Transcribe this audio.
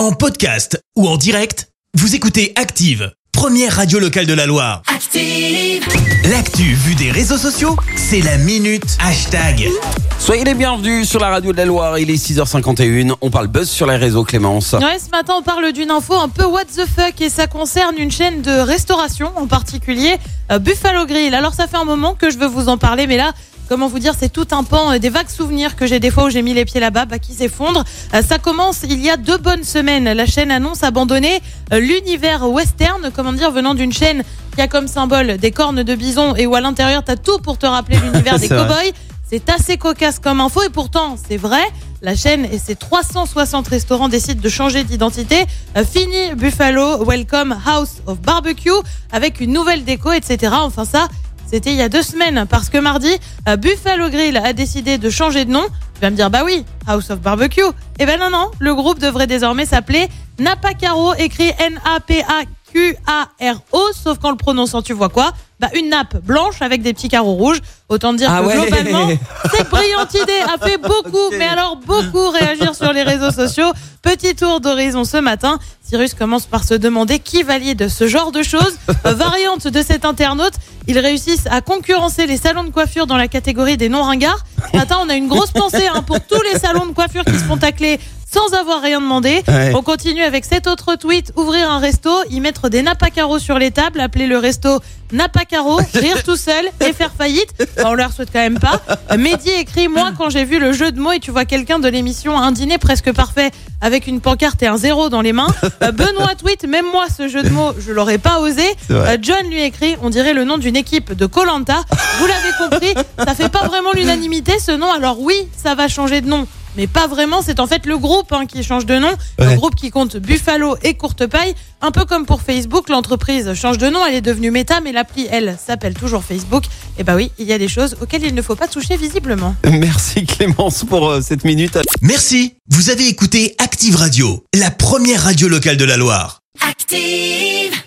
En podcast ou en direct, vous écoutez Active, première radio locale de la Loire. Active. L'actu vue des réseaux sociaux, c'est la minute hashtag. Soyez les bienvenus sur la radio de la Loire, il est 6h51, on parle buzz sur les réseaux Clémence. Ouais, ce matin, on parle d'une info un peu what the fuck et ça concerne une chaîne de restauration, en particulier euh, Buffalo Grill. Alors, ça fait un moment que je veux vous en parler, mais là, comment vous dire, c'est tout un pan, euh, des vagues souvenirs que j'ai des fois où j'ai mis les pieds là-bas, bah, qui s'effondrent. Euh, ça commence il y a deux bonnes semaines. La chaîne annonce abandonner euh, l'univers western, comment dire, venant d'une chaîne qui a comme symbole des cornes de bison et où à l'intérieur, t'as tout pour te rappeler l'univers des cowboys. C'est assez cocasse comme info et pourtant, c'est vrai. La chaîne et ses 360 restaurants décident de changer d'identité. Fini Buffalo, Welcome House of Barbecue avec une nouvelle déco, etc. Enfin ça, c'était il y a deux semaines parce que mardi, euh, Buffalo Grill a décidé de changer de nom. Tu vas me dire, bah oui, House of Barbecue. Eh ben non, non, le groupe devrait désormais s'appeler Napa Caro, écrit N-A-P-A-Q-A-R-O, sauf qu'en le prononçant, tu vois quoi? Bah une nappe blanche avec des petits carreaux rouges. Autant dire Ah que ouais. globalement, cette brillante idée a fait beaucoup, mais alors beaucoup réagir sur les réseaux sociaux. Petit tour d'horizon ce matin. Cyrus commence par se demander qui valide ce genre de choses. Variante de cet internaute, ils réussissent à concurrencer les salons de coiffure dans la catégorie des non-ringards. Ce matin, on a une grosse pensée hein, pour avoir rien demandé. Ouais. On continue avec cet autre tweet, ouvrir un resto, y mettre des napacaros sur les tables, appeler le resto Napacaro, rire tout seul et faire faillite. Bah, on leur souhaite quand même pas. Mehdi écrit, moi quand j'ai vu le jeu de mots et tu vois quelqu'un de l'émission Un dîner presque parfait avec une pancarte et un zéro dans les mains. Euh, Benoît tweet, même moi ce jeu de mots, je l'aurais pas osé. Euh, John lui écrit, on dirait le nom d'une équipe de Colanta. Vous l'avez compris, ça fait pas vraiment l'unanimité ce nom. Alors oui, ça va changer de nom. Mais pas vraiment, c'est en fait le groupe hein, qui change de nom. Un Ouais. groupe qui compte Buffalo et Courte Paille. Un peu comme pour Facebook, l'entreprise change de nom, elle est devenue Meta, mais l'appli, elle, s'appelle toujours Facebook. Et bah oui, il y a des choses auxquelles il ne faut pas toucher visiblement. Merci Clémence pour euh, cette minute. Merci, vous avez écouté Active Radio, la première radio locale de la Loire. Active.